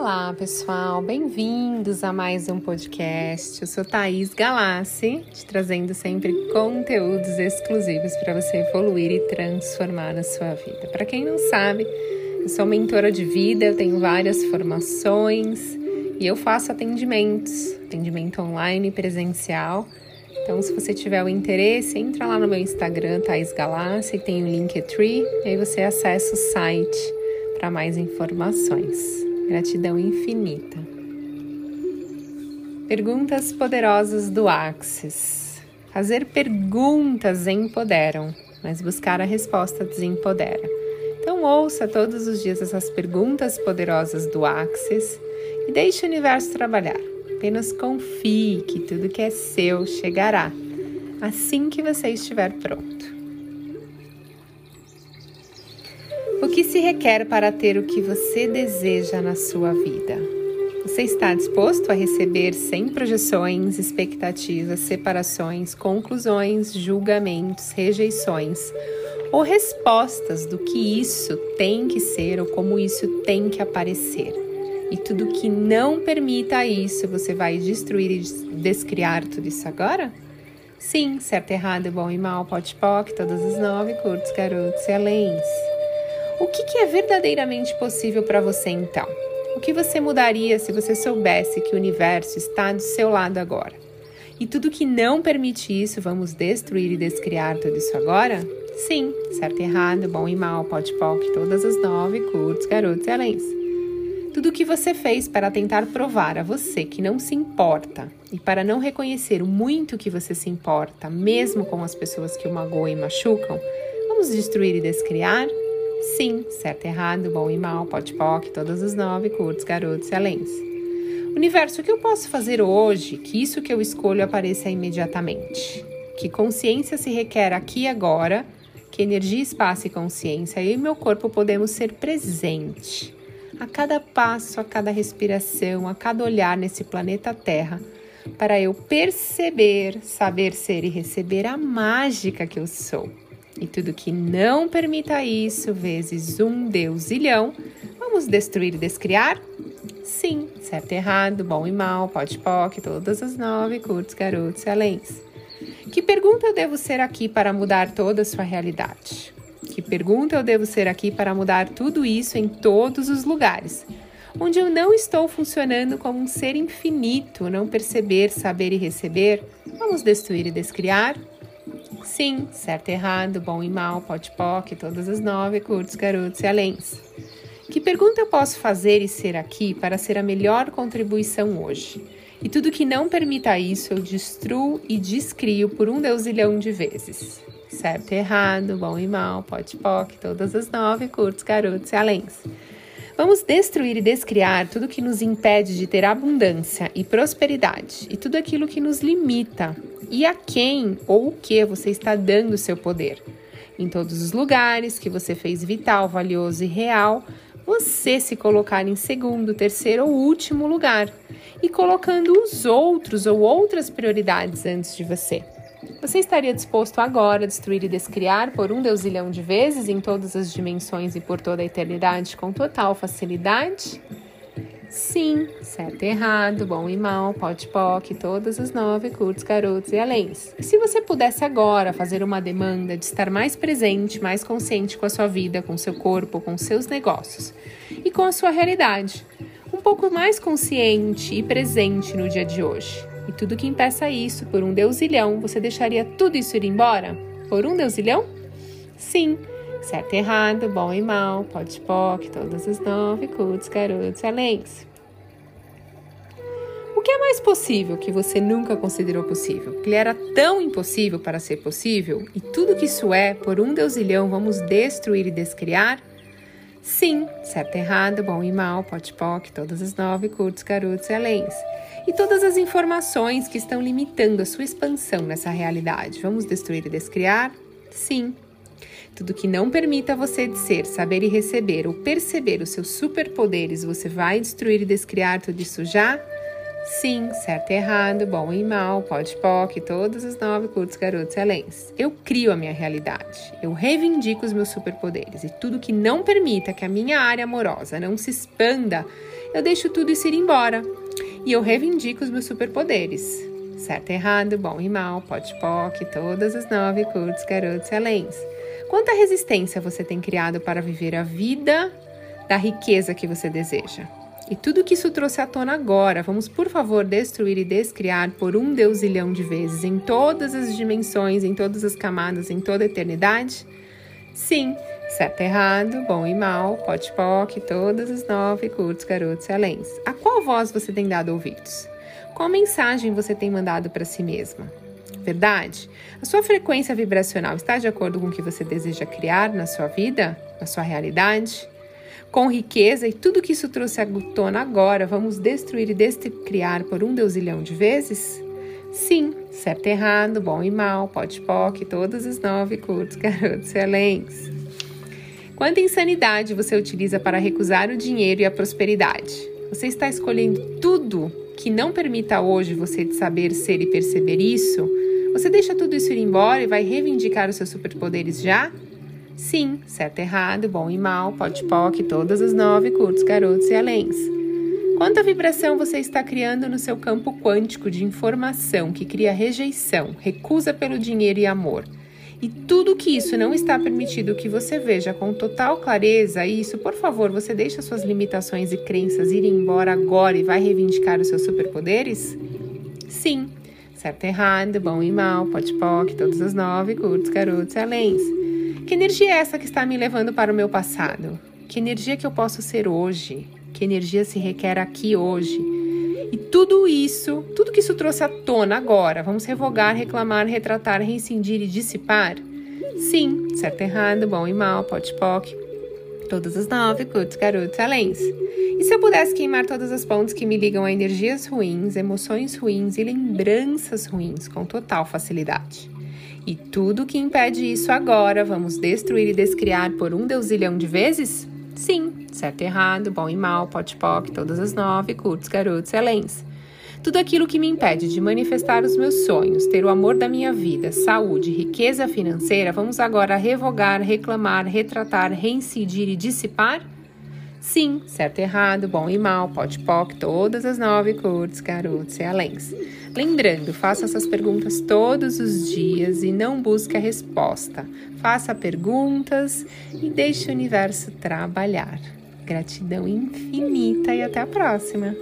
Olá, pessoal, bem-vindos a mais um podcast. Eu sou Thaís Galassi, te trazendo sempre conteúdos exclusivos para você evoluir e transformar a sua vida. Para quem não sabe, eu sou mentora de vida, eu tenho várias formações e eu faço atendimentos, atendimento online e presencial. Então, se você tiver o interesse, entra lá no meu Instagram, Thaís Galassi, tem o Linktree, e aí você acessa o site para mais informações. Gratidão infinita. Perguntas poderosas do Axis. Fazer perguntas empoderam, mas buscar a resposta desempodera. Então ouça todos os dias essas perguntas poderosas do Axis e deixe o universo trabalhar. Apenas confie que tudo que é seu chegará assim que você estiver pronto. O que se requer para ter o que você deseja na sua vida? Você está disposto a receber sem projeções, expectativas, separações, conclusões, julgamentos, rejeições ou respostas do que isso tem que ser ou como isso tem que aparecer? E tudo que não permita isso, você vai destruir e descriar tudo isso agora? Sim, certo, errado, bom e mal, pote poc, todas as nove, curtos, garotos e aléns. O que, que é verdadeiramente possível para você então? O que você mudaria se você soubesse que o universo está do seu lado agora? E tudo que não permite isso, vamos destruir e descriar tudo isso agora? Sim, certo e errado, bom e mal, pode poc, todas as nove, curtos, garotos e aléns. Tudo o que você fez para tentar provar a você que não se importa e para não reconhecer o muito que você se importa, mesmo com as pessoas que o magoam e machucam, vamos destruir e descriar? Sim, certo, errado, bom e mal, pode poc, todas as nove, curtos, garotos e. Universo, o que eu posso fazer hoje que isso que eu escolho apareça imediatamente? Que consciência se requer aqui e agora, que energia, espaço e consciência, eu e meu corpo podemos ser presente. A cada passo, a cada respiração, a cada olhar nesse planeta Terra, para eu perceber, saber ser e receber a mágica que eu sou. E tudo que não permita isso, vezes um Deus ilhão, vamos destruir e descriar? Sim, certo e errado, bom e mal, pode poc, todas as nove, curtos, garotos e. Que pergunta eu devo ser aqui para mudar toda a sua realidade? Que pergunta eu devo ser aqui para mudar tudo isso em todos os lugares? Onde eu não estou funcionando como um ser infinito, não perceber, saber e receber, vamos destruir e descriar? Sim, certo e errado, bom e mal, pote poc, todas as nove, curtos, garotos e aléns. Que pergunta eu posso fazer e ser aqui para ser a melhor contribuição hoje? E tudo que não permita isso, eu destruo e descrio por um deusilhão de vezes. Certo e errado, bom e mal, pote poc, todas as nove, curtos, garotos e aléns. Vamos destruir e descriar tudo que nos impede de ter abundância e prosperidade e tudo aquilo que nos limita e a quem ou o que você está dando seu poder. Em todos os lugares que você fez vital, valioso e real, você se colocar em segundo, terceiro ou último lugar e colocando os outros ou outras prioridades antes de você. Você estaria disposto agora a destruir e descriar por um deusilhão de vezes em todas as dimensões e por toda a eternidade com total facilidade? Sim, certo e errado, bom e mal, pote poc, todas as nove, curtos, garotos e aléns. E se você pudesse agora fazer uma demanda de estar mais presente, mais consciente com a sua vida, com seu corpo, com seus negócios e com a sua realidade, um pouco mais consciente e presente no dia de hoje. E tudo que impeça isso por um deusilhão, você deixaria tudo isso ir embora? Por um deusilhão? Sim. Certo e errado, bom e mal, pode poc, todas as nove, cultos, garotos, aléns. O que é mais possível que você nunca considerou possível? Que ele era tão impossível para ser possível? E tudo que isso é, por um deusilhão, vamos destruir e descriar? Sim, certo e errado, bom e mal, pote poc, todas as nove, curtos, garotos e aléns e todas as informações que estão limitando a sua expansão nessa realidade. Vamos destruir e descriar? Sim. Tudo que não permita você de ser, saber e receber ou perceber os seus superpoderes, você vai destruir e descriar tudo isso já? Sim, certo e errado, bom e mal, pode poc, todas as nove curtos, garotos e aléns. Eu crio a minha realidade, eu reivindico os meus superpoderes e tudo que não permita que a minha área amorosa não se expanda eu deixo tudo isso ir embora e eu reivindico os meus superpoderes. Certo, errado, bom e mal, pote poc, todas as nove curtos, garotos e aléns. Quanta resistência você tem criado para viver a vida da riqueza que você deseja? E tudo que isso trouxe à tona agora, vamos por favor destruir e descriar por um deusilhão de vezes, em todas as dimensões, em todas as camadas, em toda a eternidade? Sim, certo, errado, bom e mal, pote poc, todas as nove, curtos, garotos e aléns. A qual voz você tem dado ouvidos? Qual mensagem você tem mandado para si mesma? Verdade? A sua frequência vibracional está de acordo com o que você deseja criar na sua vida, na sua realidade? com riqueza e tudo que isso trouxe à tona agora, vamos destruir e descriar por um deusilhão de vezes? Sim, certo e errado, bom e mal, pode poc, todas as nove curtos, garotos excelentes. Quanta insanidade você utiliza para recusar o dinheiro e a prosperidade? Você está escolhendo tudo que não permita hoje você saber ser e perceber isso? Você deixa tudo isso ir embora e vai reivindicar os seus superpoderes já? Sim, certo errado, bom e mal, pode poc, todas as nove, curtos, garotos e aléns. Quanta vibração você está criando no seu campo quântico de informação que cria rejeição, recusa pelo dinheiro e amor? E tudo que isso não está permitido que você veja com total clareza, isso, por favor, você deixa suas limitações e crenças irem embora agora e vai reivindicar os seus superpoderes? Sim, certo errado, bom e mal, pode poc, todas as nove, curtos, garotos e. Que energia é essa que está me levando para o meu passado? Que energia que eu posso ser hoje? Que energia se requer aqui hoje? E tudo isso, tudo que isso trouxe à tona agora, vamos revogar, reclamar, retratar, reincindir e dissipar? Sim, certo, errado, bom e mal, pote poc, todas as nove, curtos, garotos, aléns. E se eu pudesse queimar todas as pontes que me ligam a energias ruins, emoções ruins e lembranças ruins com total facilidade? E tudo que impede isso agora, vamos destruir e descriar por um deusilhão de vezes? Sim, certo e errado, bom e mal, pote poc, todas as nove, curtos, garotos, excelentes. Tudo aquilo que me impede de manifestar os meus sonhos, ter o amor da minha vida, saúde, riqueza financeira, vamos agora revogar, reclamar, retratar, reincidir e dissipar? Sim, certo e errado, bom e mal, pote poc, todas as nove curtos, garotos e aléns. Lembrando, faça essas perguntas todos os dias e não busque a resposta. Faça perguntas e deixe o universo trabalhar. Gratidão infinita e até a próxima!